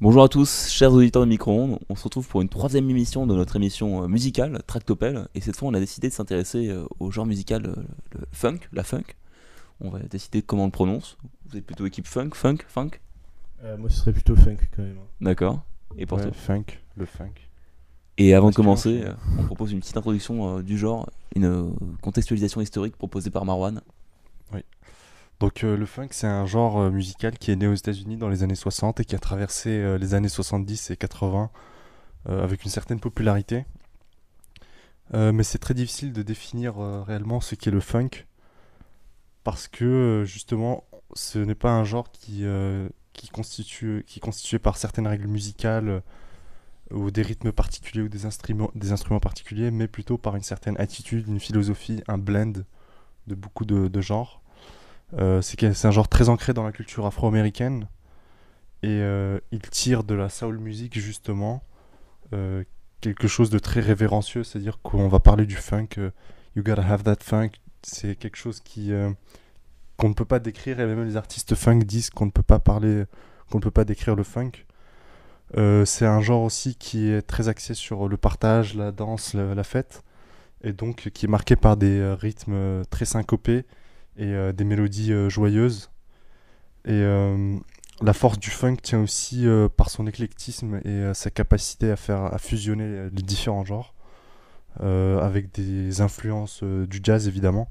Bonjour à tous, chers auditeurs de micro-ondes. On se retrouve pour une troisième émission de notre émission euh, musicale, Tractopel. Et cette fois, on a décidé de s'intéresser euh, au genre musical euh, le funk, la funk. On va décider comment on le prononce. Vous êtes plutôt équipe funk, funk, funk? Euh, moi, ce serait plutôt funk quand même. hein. D'accord. Et pour Ouais, toi? funk, le funk. Et avant de commencer, on propose une petite introduction euh, du genre, une contextualisation historique proposée par Marwan. Donc euh, le funk, c'est un genre euh, musical qui est né aux États-Unis dans les années 60 et qui a traversé euh, les années 70 et 80 euh, avec une certaine popularité. Mais c'est très difficile de définir réellement ce qu'est le funk parce que justement, ce n'est pas un genre qui, constitue, est constitué par certaines règles musicales ou des rythmes particuliers ou des instruments, particuliers, mais plutôt par une certaine attitude, une philosophie, un blend de beaucoup de genres. Euh, c'est un genre très ancré dans la culture afro-américaine. Et euh, il tire de la soul music justement euh, quelque chose de très révérencieux, c'est-à-dire qu'on va parler du funk, you gotta have that funk, c'est quelque chose qui qu'on ne peut pas décrire. Et même les artistes funk disent qu'on ne peut pas parler, qu'on ne peut pas décrire le funk. C'est un genre aussi qui est très axé sur le partage, la danse, la, fête, et donc qui est marqué par des rythmes très syncopés et euh, des mélodies euh, joyeuses. Et euh, la force du funk tient aussi par son éclectisme et sa capacité à faire à fusionner les différents genres, avec des influences du jazz évidemment,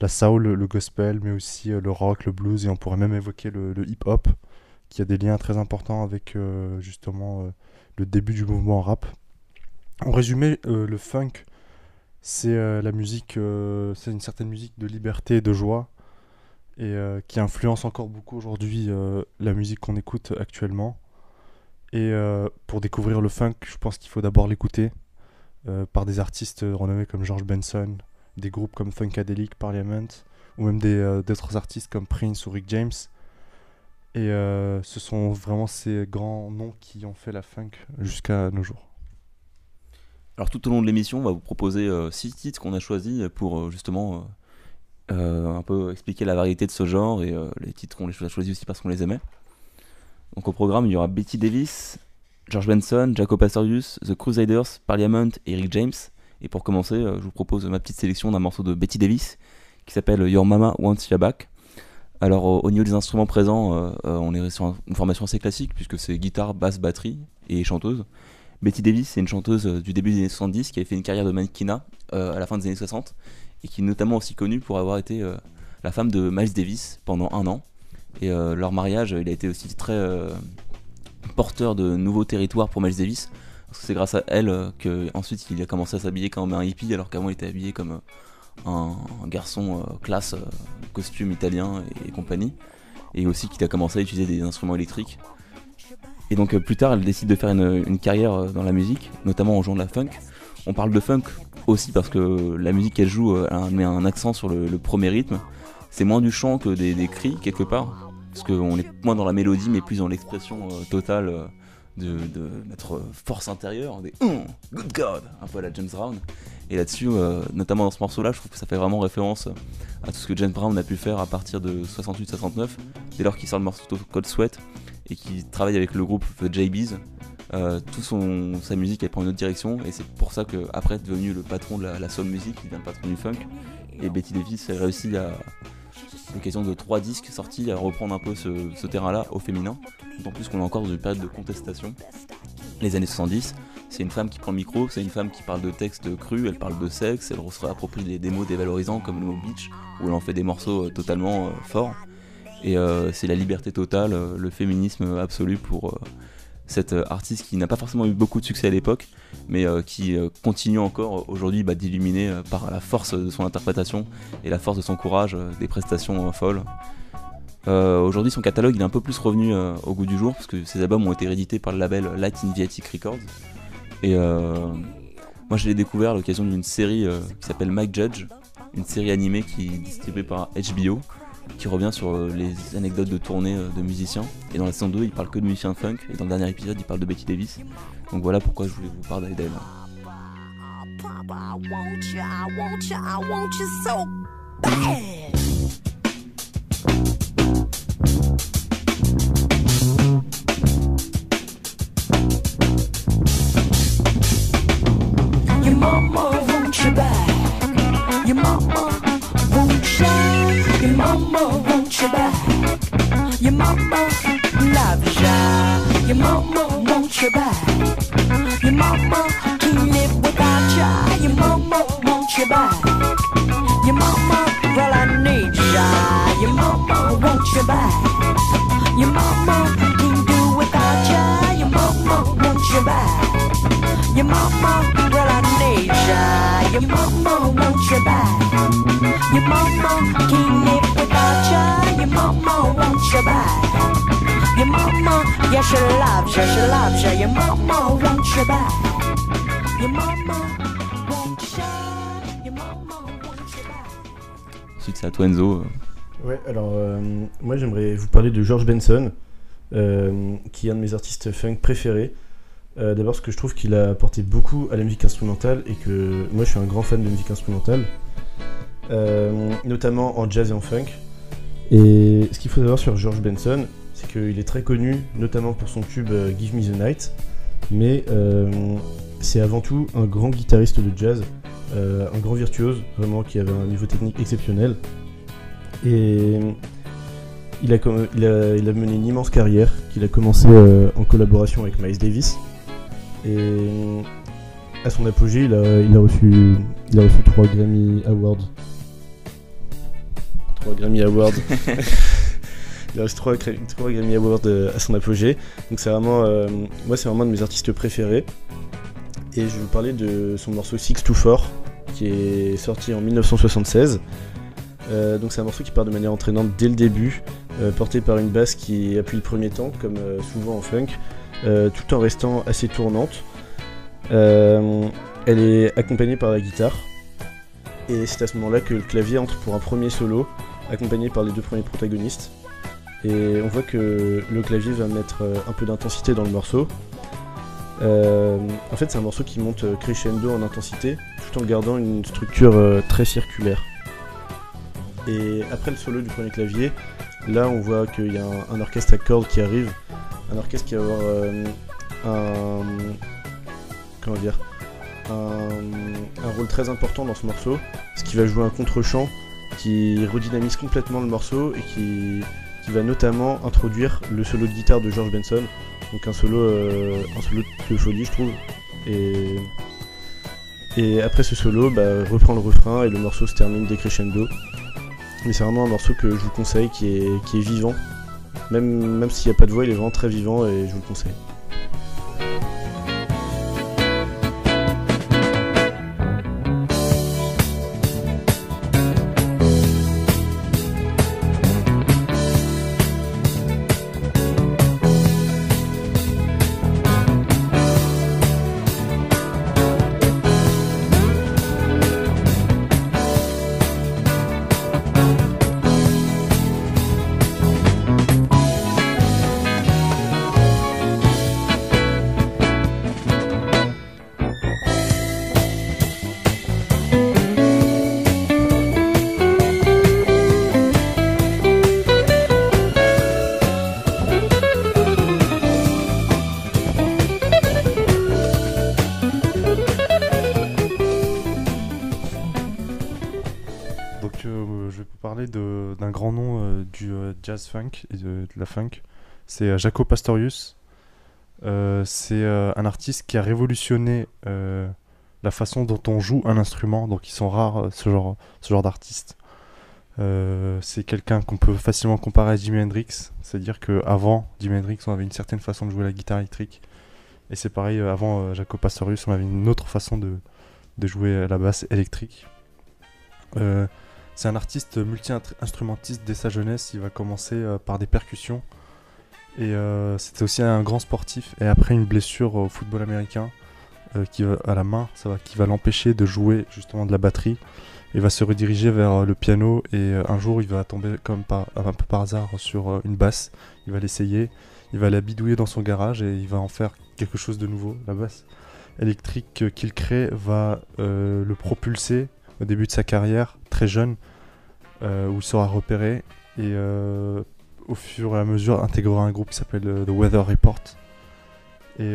la soul, le gospel, mais aussi le rock, le blues, et on pourrait même évoquer le, hip-hop, qui a des liens très importants avec justement le début du mouvement rap. En résumé, le funk, c'est euh, la musique, euh, c'est une certaine musique de liberté et de joie, et euh, qui influence encore beaucoup aujourd'hui la musique qu'on écoute actuellement. Et pour découvrir le funk, je pense qu'il faut d'abord l'écouter par des artistes renommés comme George Benson, des groupes comme Funkadelic, Parliament, ou même d'autres artistes comme Prince ou Rick James. Et ce sont vraiment ces grands noms qui ont fait la funk jusqu'à nos jours. Alors tout au long de l'émission, on va vous proposer euh, six titres qu'on a choisis pour euh, justement euh, un peu expliquer la variété de ce genre et les titres qu'on les a choisis aussi parce qu'on les aimait. Donc au programme, il y aura Betty Davis, George Benson, Jaco Pastorius, The Crusaders, Parliament et Rick James. Et pour commencer, je vous propose ma petite sélection d'un morceau de Betty Davis qui s'appelle Your Mama Wants Ya Back. Alors au, au niveau des instruments présents, on est sur un- une formation assez classique puisque c'est guitare, basse, batterie et chanteuse. Betty Davis, c'est une chanteuse euh, du début des années 70 qui avait fait une carrière de mannequinat euh, à la fin des années 60 et qui est notamment aussi connue pour avoir été euh, la femme de Miles Davis pendant un an. Et leur mariage, il a été aussi très porteur de nouveaux territoires pour Miles Davis. Parce que c'est grâce à elle que ensuite il a commencé à s'habiller comme un hippie alors qu'avant il était habillé comme un, garçon classe, costume italien et, compagnie. Et aussi qu'il a commencé à utiliser des instruments électriques. Et donc euh, plus tard, elle décide de faire une, carrière euh, dans la musique, notamment en jouant de la funk. On parle de funk aussi parce que la musique qu'elle joue euh, elle met un accent sur le, premier rythme. C'est moins du chant que des, cris quelque part, parce qu'on est moins dans la mélodie mais plus dans l'expression euh, totale euh, de, notre force intérieure, des Hum, Good God, un peu à la James Brown. Et là-dessus, euh, notamment dans ce morceau-là, je trouve que ça fait vraiment référence à tout ce que James Brown a pu faire à partir de 68-69, dès lors qu'il sort le morceau Cold Sweat et qu'il travaille avec le groupe The JBs. Euh, tout son, sa musique elle prend une autre direction et c'est pour ça qu'après devenu le patron de la, la soul music, il devient le patron du funk. Et Betty Davis a réussi à, l'occasion de trois disques sortis, à reprendre un peu ce, ce terrain-là au féminin. D'autant plus qu'on est encore dans une période de contestation. Les années 70, c'est une femme qui prend le micro, c'est une femme qui parle de textes crus, elle parle de sexe, elle se réapproprie des, des mots dévalorisants comme le mot bitch, où elle en fait des morceaux euh, totalement euh, forts. Et euh, c'est la liberté totale, euh, le féminisme absolu pour euh, cette artiste qui n'a pas forcément eu beaucoup de succès à l'époque, mais qui continue encore aujourd'hui bah, d'illuminer par la force de son interprétation et la force de son courage des prestations folles. Aujourd'hui, son catalogue il est un peu plus revenu au goût du jour parce que ses albums ont été réédités par le label Light in Viatic Records. Et moi, je l'ai découvert à l'occasion d'une série qui s'appelle Mike Judge, une série animée qui est distribuée par HBO, qui revient sur euh, les anecdotes de tournée euh, de musiciens. Et dans la saison 2, il parle que de musiciens funk, et dans le dernier épisode, il parle de Betty Davis. Donc voilà pourquoi je voulais vous parler d'elle. Papa, I want you, I want you, I want you so bad. Your mama loves ya. Your mama wants you back. Your mama can't live without ya. Your mama wants you back. Your mama, well I need ya. Your mama wants you back. Your mama can't do without ya. Your mama wants you back. Your mama, well I need ya. Your mama wants you back. Your mama can't live without ya. Your mama wants you back. Your mama, yeah, she loves you, she loves you. Your mama wants you back. Your mama wants you. Your mama wants you back. Ensuite, c'est à toi, Enzo. Ouais, alors euh, moi j'aimerais vous parler de George Benson, euh, qui est un de mes artistes funk préférés. Euh, D'abord parce que je trouve qu'il a apporté beaucoup à la musique instrumentale et que moi je suis un grand fan de musique instrumentale, euh, notamment en jazz et en funk. Et ce qu'il faut savoir sur George Benson, c'est qu'il est très connu, notamment pour son tube euh, Give Me the Night, mais euh, c'est avant tout un grand guitariste de jazz, euh, un grand virtuose, vraiment qui avait un niveau technique exceptionnel. Et il a, mené une immense carrière qu'il a commencé en collaboration avec Miles Davis. Et à son apogée, il a, reçu, 3 Grammy Awards. 3 Grammy Awards. il a reçu 3, Grammy Awards euh, à son apogée. Donc c'est vraiment, euh, moi c'est vraiment un de mes artistes préférés. Et je vais vous parler de son morceau Six to Four qui est sorti en 1976. Euh, donc c'est un morceau qui part de manière entraînante dès le début, euh, porté par une basse qui appuie le premier temps, comme souvent en funk, tout en restant assez tournante. Elle est accompagnée par la guitare, et c'est à ce moment-là que le clavier entre pour un premier solo, accompagné par les deux premiers protagonistes. Et on voit que le clavier va mettre euh, un peu d'intensité dans le morceau. Euh, en fait, c'est un morceau qui monte euh, crescendo en intensité, tout en gardant une structure très circulaire. Et après le solo du premier clavier, là on voit qu'il y a un, orchestre à cordes qui arrive, un orchestre qui va avoir un comment dire un, un rôle très important dans ce morceau, ce qui va jouer un contre-champ qui redynamise complètement le morceau et qui, qui va notamment introduire le solo de guitare de George Benson, donc un solo, euh, un solo de folie je trouve. Et, et après ce solo, bah, reprend le refrain et le morceau se termine décrescendo. Mais c'est vraiment un morceau que je vous conseille qui est, qui est vivant. Même, même s'il n'y a pas de voix, il est vraiment très vivant et je vous le conseille. Funk et de, la funk. C'est euh, Jaco Pastorius. Euh, c'est euh, un artiste qui a révolutionné la façon dont on joue un instrument. Donc ils sont rares ce genre, ce genre d'artistes. C'est quelqu'un qu'on peut facilement comparer à Jimi Hendrix. C'est-à-dire qu'avant Jimi Hendrix, on avait une certaine façon de jouer la guitare électrique. Et c'est pareil, avant Jaco Pastorius, on avait une autre façon de, jouer la basse électrique. C'est un artiste multi-instrumentiste dès sa jeunesse. Il va commencer euh, par des percussions. Et euh, c'était aussi un grand sportif. Et après une blessure au football américain euh, qui à la main, ça va, qui va l'empêcher de jouer justement de la batterie. Il va se rediriger vers le piano. Et un jour, il va tomber comme un peu par hasard sur une basse. Il va l'essayer. Il va la bidouiller dans son garage et il va en faire quelque chose de nouveau. La basse électrique qu'il crée va le propulser au début de sa carrière, très jeune, euh, où il sera repéré et euh, au fur et à mesure intégrera un groupe qui s'appelle euh, The Weather Report. Et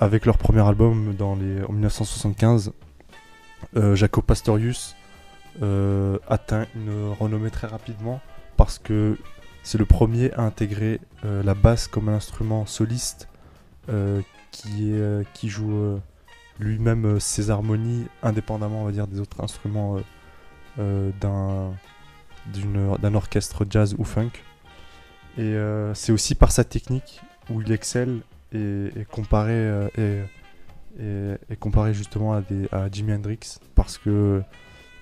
avec leur premier album dans les, en 1975, euh, Jaco Pastorius atteint une renommée très rapidement parce que c'est le premier à intégrer la basse comme un instrument soliste qui, qui joue lui-même euh, ses harmonies indépendamment, on va dire, des autres instruments euh, euh, d'un d'un orchestre jazz ou funk. Et c'est aussi par sa technique où il excelle et, et comparé et, comparé justement à, des, à Jimi Hendrix parce que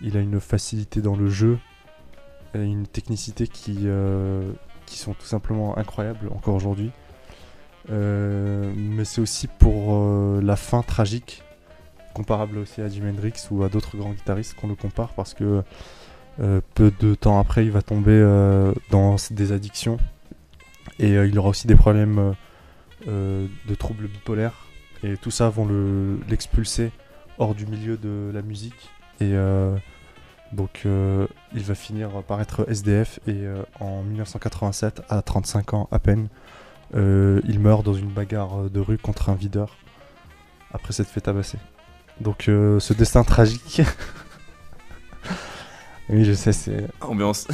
il a une facilité dans le jeu et une technicité qui, qui sont tout simplement incroyables encore aujourd'hui. Mais c'est aussi pour la fin tragique, comparable aussi à Jimi Hendrix ou à d'autres grands guitaristes qu'on le compare parce que euh, peu de temps après il va tomber euh, dans des addictions et euh, il aura aussi des problèmes de troubles bipolaires et tout ça vont le- l'expulser hors du milieu de la musique et donc il va finir par être SDF et en 1987 à 35 ans à peine il meurt dans une bagarre de rue contre un videur après s'être fait tabasser donc euh, ce destin tragique oui je sais c'est Ambiance.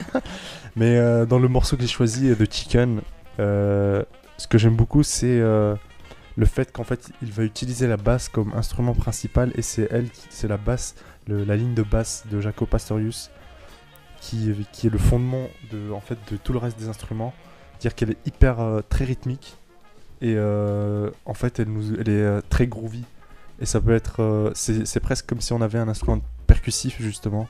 mais euh, dans le morceau que j'ai choisi de Chicken, euh, ce que j'aime beaucoup, c'est le fait qu'en fait, il va utiliser la basse comme instrument principal et c'est elle, qui- c'est la basse, le- la ligne de basse de Jaco Pastorius qui, qui est le fondement de, en fait, de tout le reste des instruments. C'est-à-dire qu'elle est hyper très rythmique et en fait, elle, nous, elle est très groovy. Et ça peut être, euh, c'est presque comme si on avait un instrument percussif justement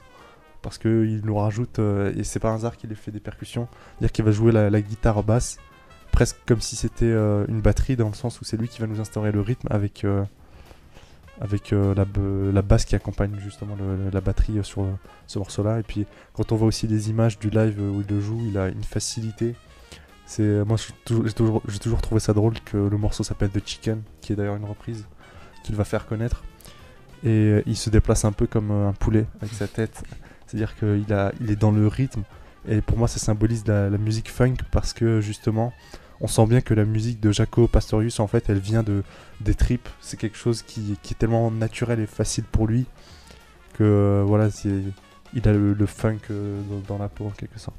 parce qu'il nous rajoute, euh, et c'est pas un hasard qu'il ait fait des percussions, c'est-à-dire qu'il va jouer la, guitare basse, presque comme si c'était euh, une batterie, dans le sens où c'est lui qui va nous instaurer le rythme avec, avec la, basse qui accompagne justement la batterie sur ce morceau-là. Et puis quand on voit aussi des images du live où il le joue, il a une facilité. Moi j'ai toujours, toujours trouvé ça drôle que le morceau s'appelle The Chicken, qui est d'ailleurs une reprise va faire connaître. Et euh, il se déplace un peu comme euh, un poulet avec sa tête. C'est-à-dire qu'il a, il est dans le rythme. Et pour moi, ça symbolise la, la musique funk parce que justement, on sent bien que la musique de Jaco Pastorius, en fait, elle vient de, des tripes. C'est quelque chose qui, qui est tellement naturel et facile pour lui que voilà, il a le, funk euh, dans la peau en quelque sorte.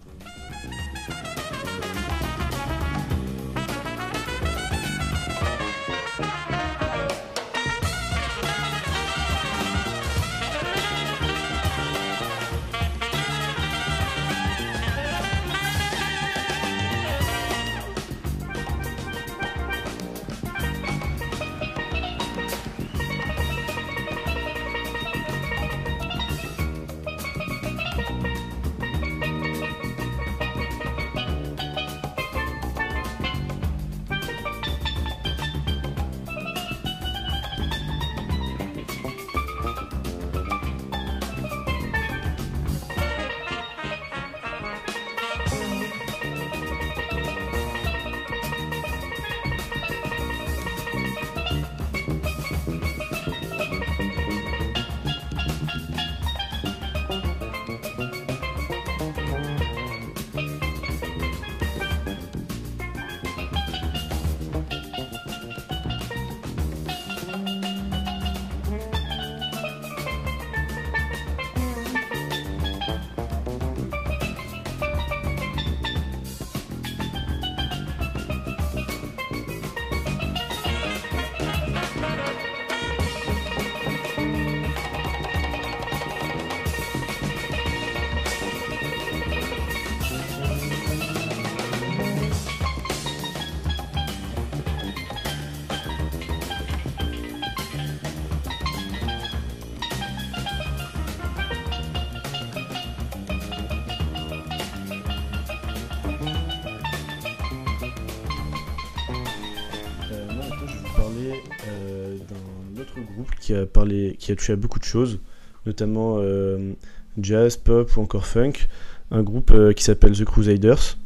Qui a, parlé, qui a touché à beaucoup de choses, notamment euh, jazz, pop ou encore funk. Un groupe euh, qui s'appelle The Crusaders.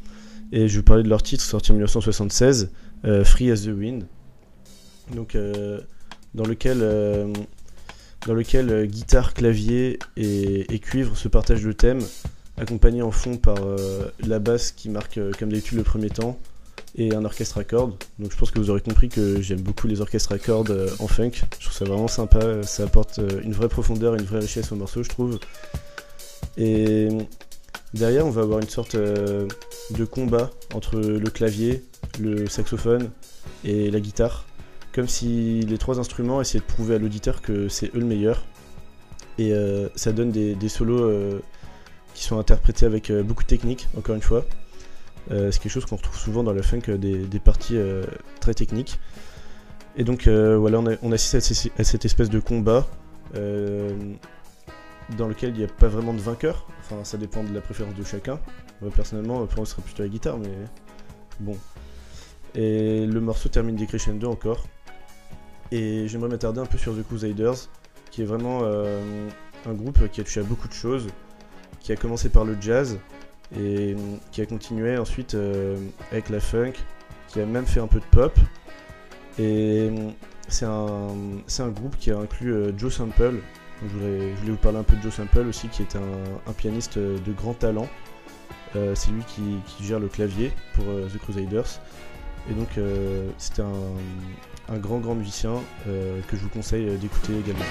Et je vais vous parler de leur titre sorti en 1976, euh, Free as the Wind. Donc, dans lequel, dans lequel guitare, clavier et, cuivre se partagent le thème, accompagné en fond par la basse qui marque, comme d'habitude, le premier temps et un orchestre à cordes. Donc je pense que vous aurez compris que j'aime beaucoup les orchestres à cordes euh, en funk. Je trouve ça vraiment sympa, ça apporte euh, une vraie profondeur, une vraie richesse au morceau, je trouve. Et Derrière, on va avoir une sorte euh, de combat entre le clavier, le saxophone et la guitare. Comme si les trois instruments essayaient de prouver à l'auditeur que c'est eux le meilleur. Et ça donne des, solos qui sont interprétés avec beaucoup de technique, encore une fois. Euh, c'est quelque chose qu'on retrouve souvent dans le funk, euh, des, parties euh, très techniques. Et donc voilà, on, assiste à, cette espèce de combat dans lequel il n'y a pas vraiment de vainqueur. Enfin, ça dépend de la préférence de chacun. Moi, personnellement, pour moi, ce serait plutôt la guitare, mais bon. Et le morceau termine décrescendo encore. Et j'aimerais m'attarder un peu sur The Crusaders, qui est vraiment un groupe qui a touché à beaucoup de choses, qui a commencé par le jazz et qui a continué ensuite euh, avec la funk, qui a même fait un peu de pop. Et c'est un, un groupe qui a inclus euh, Joe Sample. Je voulais, vous parler un peu de Joe Sample aussi, qui est un, un pianiste euh, de grand talent. C'est lui qui, qui gère le clavier pour The Crusaders. Et donc euh, c'est un, un grand grand musicien que je vous conseille d'écouter également.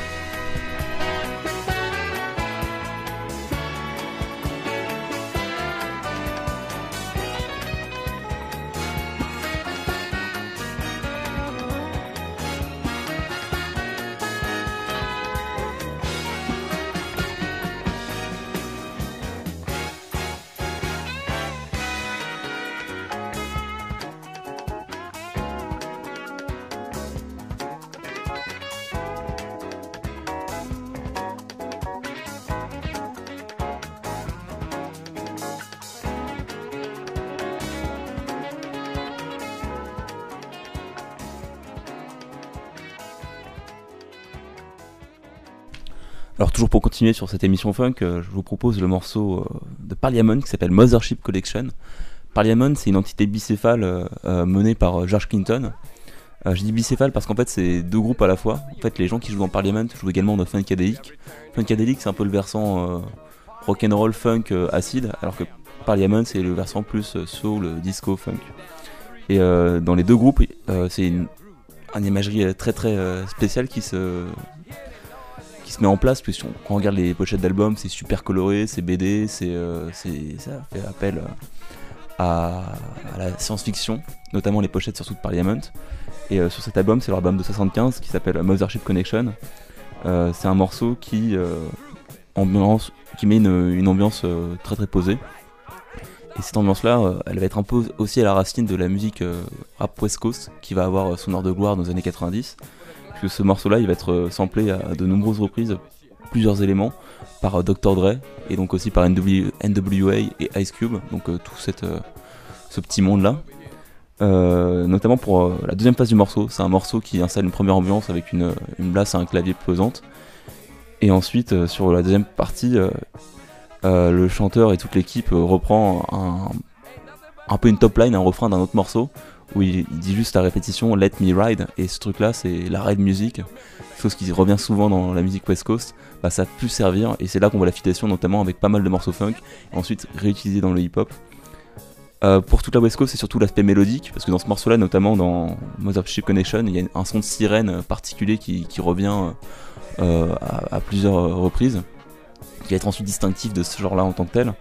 Alors toujours pour continuer sur cette émission funk, euh, je vous propose le morceau euh, de Parliament qui s'appelle Mothership Collection. Parliament, c'est une entité bicéphale euh, menée par George Clinton. Je dis bicéphale parce qu'en fait c'est deux groupes à la fois. En fait les gens qui jouent dans Parliament jouent également dans Funkadelic. Funkadelic c'est un peu le versant rock'n'roll funk acide, alors que Parliament c'est le versant plus soul, disco, funk. Et dans les deux groupes, c'est une, une imagerie très très spéciale qui se qui se met en place puisque quand on regarde les pochettes d'albums c'est super coloré c'est BD c'est euh, c'est- ça fait appel euh, à, la science-fiction notamment les pochettes surtout de Parliament. Et euh, sur cet album c'est leur album de 75 qui s'appelle Mothership Connection. C'est un morceau qui ambiance qui met une, une ambiance très très posée. Et cette ambiance là elle va être un peu aussi à la racine de la musique rap West Coast qui va avoir son heure de gloire dans les années 90 que ce morceau-là, il va être euh, samplé à de nombreuses reprises, plusieurs éléments, par euh, Dr. Dre et donc aussi par NW NWA et Ice Cube, donc euh, tout ce petit monde-là. Notamment pour la deuxième phase du morceau, c'est un morceau qui installe une première ambiance avec une, une basse et un clavier pesante. Et ensuite, sur la deuxième partie, le chanteur et toute l'équipe reprend un peu une top line, un refrain d'un autre morceau où il, dit juste à répétition Let me ride. Et ce truc là c'est la ride music. Chose qui revient souvent dans la musique West Coast. Bah, ça a pu servir et c'est là qu'on voit l'affiliation notamment avec pas mal de morceaux funk et ensuite réutilisé dans le hip hop Euh, pour toute la West Coast c'est surtout l'aspect mélodique parce que dans ce morceau là notamment dans Mothership Connection il y a un son de sirène particulier qui, revient euh, à, plusieurs reprises qui va être ensuite distinctif de ce genre là en tant que tel.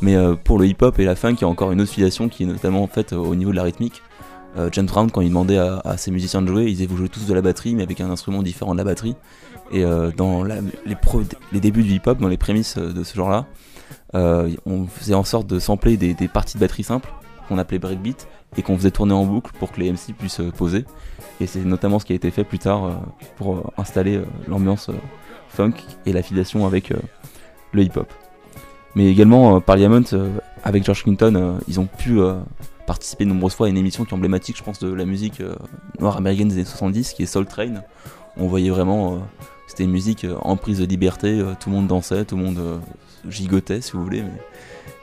Mais euh, pour le hip hop et la funk il y a encore une autre filiation qui est notamment en au niveau de la rythmique euh, James Brown, quand il demandait à, ses musiciens de jouer, ils disaient vous jouez tous de la batterie, mais avec un instrument différent de la batterie. Et euh, dans les, débuts du hip-hop, dans les prémices euh, de ce genre-là, euh, on faisait en sorte de sampler des, parties de batterie simples, qu'on appelait breakbeat, et qu'on faisait tourner en boucle pour que les MC puissent poser. Et c'est notamment ce qui a été fait plus tard pour installer l'ambiance funk et l'affiliation avec le hip-hop. Mais également, euh, Parliament, avec George Clinton, ils ont pu participer de nombreuses fois à une émission qui est emblématique, je pense, de la musique euh, noire américaine des années 70, qui est Soul Train. On voyait vraiment, euh, c'était une musique euh, en prise de liberté, tout le monde dansait, tout le monde gigotait, si vous voulez,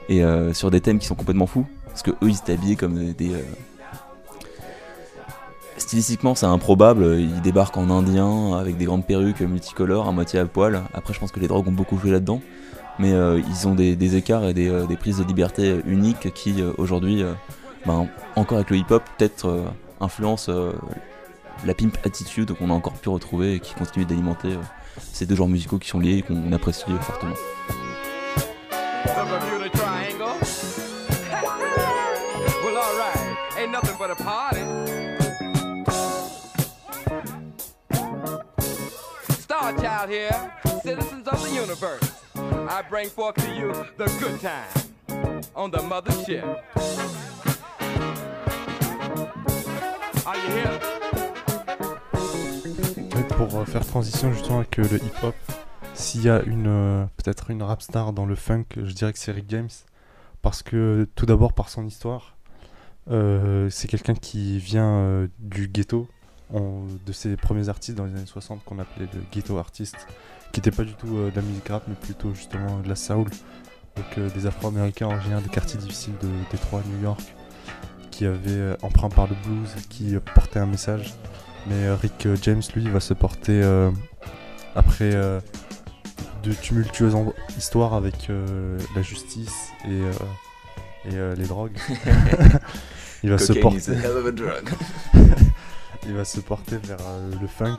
et sur des thèmes qui sont complètement fous, parce que eux, ils étaient habillés comme des. Stylistiquement, c'est improbable. Ils débarquent en indien avec des grandes perruques multicolores, à moitié à poil. Après, je pense que les drogues ont beaucoup joué là-dedans. Mais ils ont des, écarts et des, prises de liberté uniques qui, aujourd'hui, ben, encore avec le hip-hop, peut-être euh, influence euh, la pimp attitude qu'on a encore pu retrouver et qui continue d'alimenter euh, ces deux genres musicaux qui sont liés et qu'on apprécie fortement. I bring forth to you the good time on the pour euh, faire transition justement avec euh, le hip-hop, s'il y a une euh, peut-être une rap star dans le funk, je dirais que c'est Rick James. Parce que tout d'abord par son histoire, c'est quelqu'un qui vient du ghetto, de ses premiers artistes dans les années 60 qu'on appelait le ghetto artist, qui n'était pas du tout de la musique rap, mais plutôt justement de la soul. Donc des Afro-Américains originaires des quartiers difficiles de Détroit, New York, qui avaient euh, emprunt par le blues, qui euh, portaient un message. Mais euh, Rick James, lui, va se porter après de tumultueuses histoires avec la justice et, et les drogues. il, va se Cocaine porter, a hell of a drug. il va se porter vers le funk.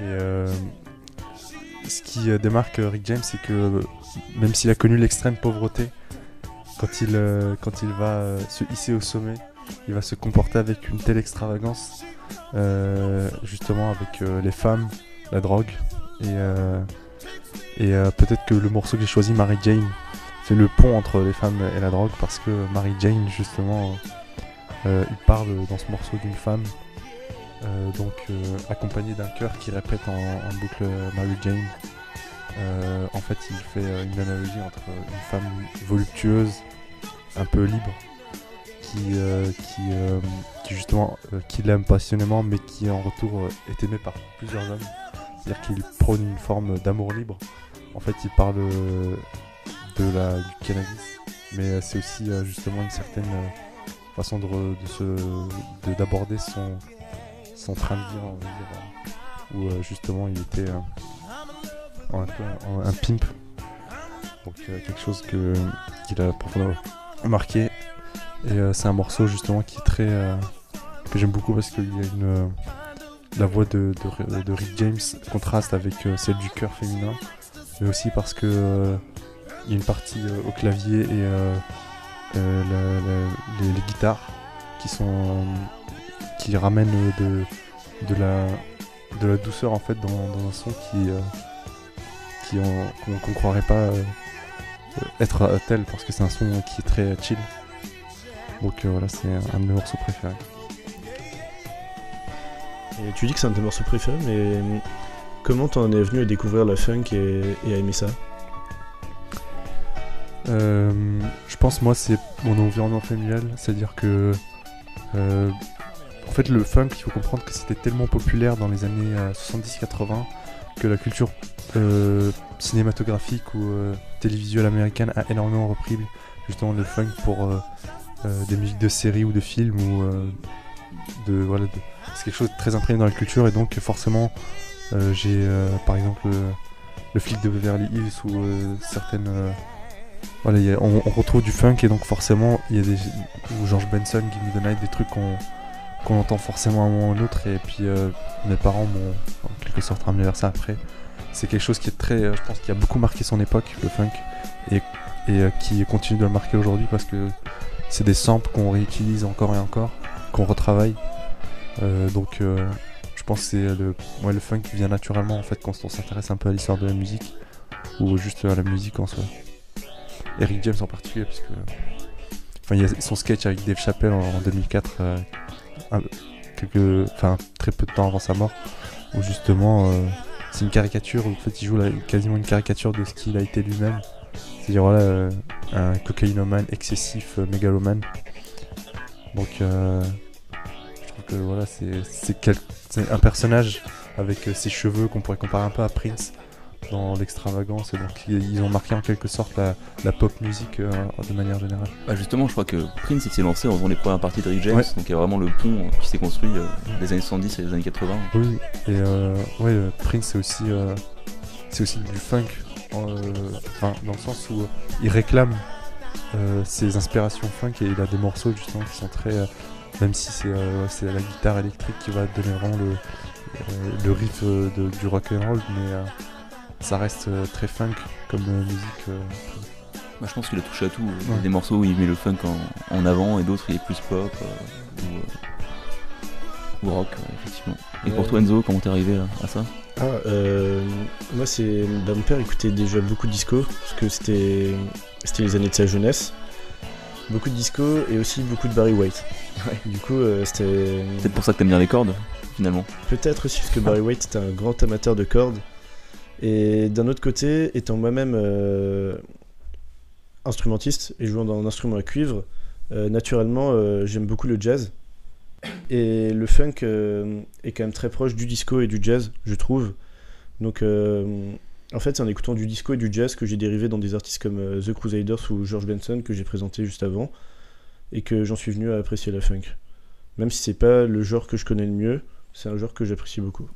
Et ce qui démarque Rick James, c'est que même s'il a connu l'extrême pauvreté, quand il, euh, quand il va euh, se hisser au sommet, il va se comporter avec une telle extravagance, euh, justement avec les femmes, la drogue, et, et peut-être que le morceau que j'ai choisi, Mary Jane, fait le pont entre les femmes et la drogue, parce que Mary Jane, justement, il parle dans ce morceau d'une femme, donc accompagnée d'un chœur qui répète en, en boucle Mary Jane. Euh, en fait, il fait euh, une analogie entre une femme voluptueuse, un peu libre, qui, euh, justement, qui l'aime passionnément, mais qui en retour est aimée par plusieurs hommes. C'est-à-dire qu'il prône une forme d'amour libre. En fait, il parle de la, du cannabis, mais c'est aussi justement une certaine façon de, de d'aborder son, son train de vie, on où justement il était un pimp. Donc euh, quelque chose que, qu'il a profondément marqué. Et euh, c'est un morceau justement qui est très. euh, que j'aime beaucoup parce qu'il y a une. la voix de, de, Rick James contraste avec celle du chœur féminin, mais aussi parce que il y a une partie au clavier et les, les guitares qui sont qui ramènent de, de la de la douceur en fait dans, dans un son qui qui qu'on qu'on croirait pas euh, être tel parce que c'est un son qui est très chill. Donc euh, voilà c'est un de mes morceaux préférés. Et tu dis que c'est un de tes morceaux préférés, mais euh, comment t'en es venu à découvrir la funk et, et à aimer ça? Euh, je pense moi c'est mon environnement familial, c'est-à-dire que euh, en fait le funk il faut comprendre que c'était tellement populaire dans les années euh, 70-80 que la culture euh, cinématographique ou euh, télévisuelle américaine a énormément repris justement le funk pour euh, des musiques de séries ou de films ou de voilà de- c'est quelque chose de très imprégné dans la culture et donc forcément j'ai par exemple le flic de Beverly Hills ou certaines voilà, on, retrouve du funk et donc forcément il y a des ou George Benson, Give Me the Night, des trucs qu'on entend forcément à un moment ou à un autre et puis mes parents m'ont en quelque sorte ramené vers ça après. C'est quelque chose qui est très, euh, je pense, qui a beaucoup marqué son époque, le funk, et, et euh, qui continue de le marquer aujourd'hui parce que c'est des samples qu'on réutilise encore et encore, qu'on retravaille. Euh, donc je pense que c'est le, ouais, le funk vient naturellement en fait quand on s'intéresse un peu à l'histoire de la musique ou juste à la musique en soi. Eric James en particulier, parce que. Enfin, il y a son sketch avec Dave Chappelle en, en 2004, euh, un- quelques, enfin, très peu de temps avant sa mort, où justement, c'est une caricature, en fait, il joue quasiment une caricature de ce qu'il a été lui-même. C'est-à-dire, voilà, euh, un cocaïnomane excessif, euh, mégalomane. Donc, euh, je trouve que voilà, c'est un personnage avec euh, ses cheveux qu'on pourrait comparer un peu à Prince dans l'extravagance et donc ils ont marqué en quelque sorte la, la pop musique euh, de manière générale. Bah justement, je crois que Prince il s'est lancé en faisant les premières parties de Rick James, Ouais. donc il y a vraiment le pont qui s'est construit euh, des années 70 et des années 80. Oui, et euh, ouais, euh, Prince c'est aussi c'est aussi du funk, enfin dans le sens où il réclame ses inspirations funk et il a des morceaux justement qui sont très, même si c'est c'est la guitare électrique qui va donner vraiment le le riff de- du rock and roll, mais ça reste euh, très funk comme euh, musique. euh. Moi, je pense qu'il a touché à tout. Il y a des morceaux où il met le funk en, en avant et d'autres il est plus pop euh, ou, euh, ou rock, effectivement. Et pour toi, Enzo, comment t'es arrivé là, à ça? Ah, euh, moi, c'est. bah, mon père écoutait déjà beaucoup de disco, parce que c'était c'était les années de sa jeunesse. Beaucoup de disco et aussi beaucoup de Barry White. Ouais. Du coup, euh, c'était. Peut-être pour ça que t'aimes bien les cordes, finalement. Peut-être aussi parce que Barry White était un grand amateur de cordes. Et d'un autre côté, étant moi-même euh, instrumentiste et jouant dans un instrument à cuivre, euh, naturellement, euh, j'aime beaucoup le jazz. Et le funk est quand même très proche du disco et du jazz, je trouve. Donc, en fait, c'est en écoutant du disco et du jazz que j'ai dérivé dans des artistes comme The Crusaders ou George Benson que j'ai présenté juste avant, et que j'en suis venu à apprécier la funk. Même si c'est pas le genre que je connais le mieux, c'est un genre que j'apprécie beaucoup.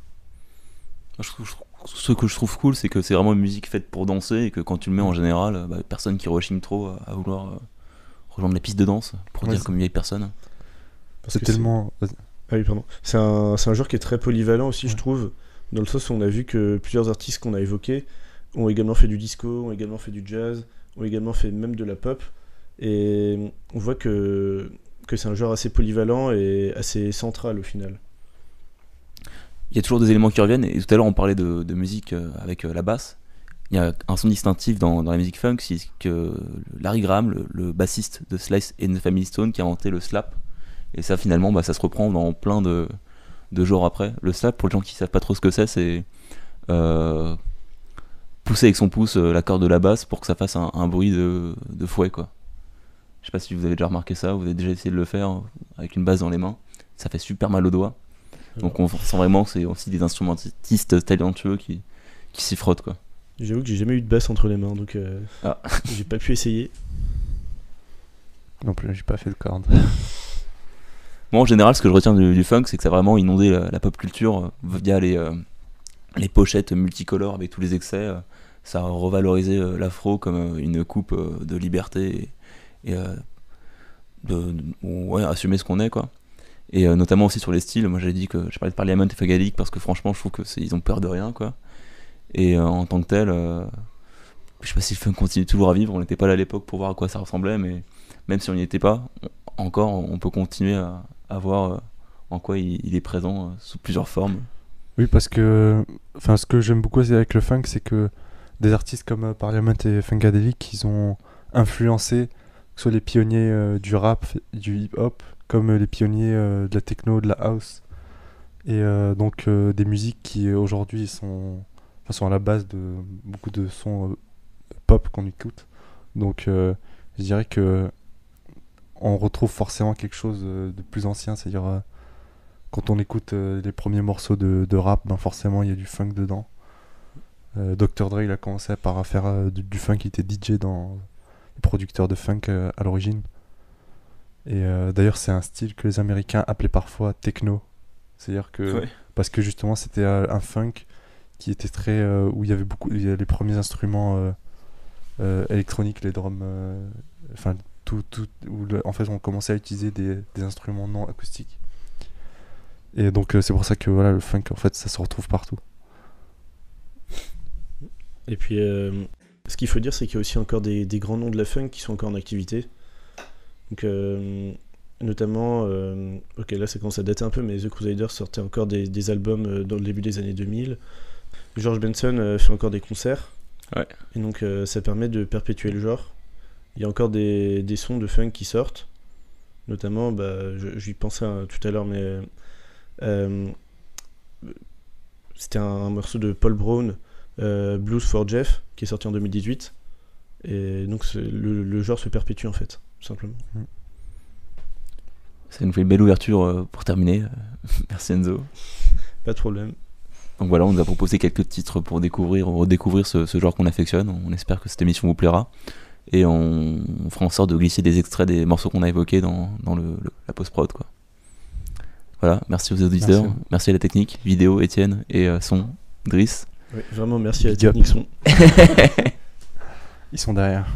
Je trouve- ce que je trouve cool, c'est que c'est vraiment une musique faite pour danser et que quand tu le mets en général, bah, personne qui rechigne trop à, à vouloir euh, rejoindre les pistes de danse, pour Ouais, dire comme une vieille personne. C'est tellement. Ah oui, pardon. C'est un, c'est un genre qui est très polyvalent aussi, je trouve, dans le sens où on a vu que plusieurs artistes qu'on a évoqués ont également fait du disco, ont également fait du jazz, ont également fait même de la pop. Et on voit que, que c'est un genre assez polyvalent et assez central au final. Il y a toujours des éléments qui reviennent, et tout à l'heure on parlait de, musique euh, avec euh, la basse. Il y a un son distinctif dans, la musique funk, c'est que Larry Graham, le, bassiste de Slice and the Family Stone, qui a inventé le slap. Et ça finalement, bah, ça se reprend dans plein de, de genres après. Le slap, pour les gens qui savent pas trop ce que c'est, c'est euh, pousser avec son pouce euh, la corde de la basse pour que ça fasse un, bruit de, de fouet, quoi. Je sais pas si vous avez déjà remarqué ça, vous avez déjà essayé de le faire euh, avec une basse dans les mains. Ça fait super mal aux doigts. Donc on sent vraiment que c'est aussi des instrumentistes talentueux qui, qui s'y frottent quoi. J'avoue que j'ai jamais eu de basse entre les mains, donc euh, Ah. j'ai pas pu essayer. Non plus, j'ai pas fait de corde. Moi en général ce que je retiens du, du funk c'est que ça a vraiment inondé la, la pop culture euh, via les, euh, les pochettes multicolores avec tous les excès. euh, ça a revalorisé euh, l'afro comme euh, une coupe euh, de liberté et, et, euh, de, de- ouais, assumer ce qu'on est quoi. Et euh, notamment aussi sur les styles, moi j'ai dit que je parlais de Parliament et Fagalic parce que franchement je trouve que c'est- ils ont peur de rien quoi. Et euh, en tant que tel, euh, je sais pas si le funk continue toujours à vivre, on n'était pas là à l'époque pour voir à quoi ça ressemblait, mais même si on n'y était pas, encore on peut continuer à, à voir euh, en quoi il, est présent sous plusieurs formes. Oui, parce que. Enfin, ce que j'aime beaucoup avec le funk, c'est que des artistes comme Parliament et Funkadelic, ils ont influencé, que ce soit les pionniers du rap, du hip-hop, comme les pionniers euh, de la techno, de la house. Et euh, donc, euh, des musiques qui aujourd'hui sont, enfin, sont à la base de beaucoup de sons pop qu'on écoute. Donc, je dirais que on retrouve forcément quelque chose de plus ancien, c'est-à-dire. quand on écoute les premiers morceaux de, rap, ben forcément il y a du funk dedans. Dr. Dre il a commencé par faire du, du funk, il était DJ dans les producteurs de funk à l'origine. Et euh, d'ailleurs c'est un style que les Américains appelaient parfois techno. C'est-à-dire que Ouais. parce que justement c'était euh, un funk qui était très euh, où il y avait beaucoup il y a les premiers instruments euh, euh, électroniques, les drums, euh, enfin tout tout où le- en fait on commençait à utiliser des, des instruments non acoustiques. Et donc euh, c'est pour ça que voilà le funk en fait ça se retrouve partout. Et puis, euh, ce qu'il faut dire, c'est qu'il y a aussi encore des, des grands noms de la funk qui sont encore en activité. Donc, euh, notamment, euh, ok, là ça commence à dater un peu, mais The Crusaders sortait encore des, des albums euh, dans le début des années 2000. George Benson fait encore des concerts. Ouais. Et donc, ça permet de perpétuer le genre. Il y a encore des, des sons de funk qui sortent. Notamment, bah, j'y pensais euh, tout à l'heure, mais euh, c'était un, un morceau de Paul Brown, euh, Blues for Jeff, qui est sorti en 2018. Et donc le, le genre se perpétue en fait, tout simplement. Ça nous fait une belle ouverture euh, pour terminer. Merci Enzo. Pas de problème. Donc voilà, on nous a proposé quelques titres pour découvrir, redécouvrir ce, ce genre qu'on affectionne. On espère que cette émission vous plaira. Et on, on fera en sorte de glisser des extraits des morceaux qu'on a évoqués dans, dans le, le- la post-prod. Quoi. Voilà, merci aux auditeurs, Merci. merci, à la technique, vidéo, Étienne, et euh, son, Driss. Ouais, vraiment merci à la technique son. Ils sont derrière.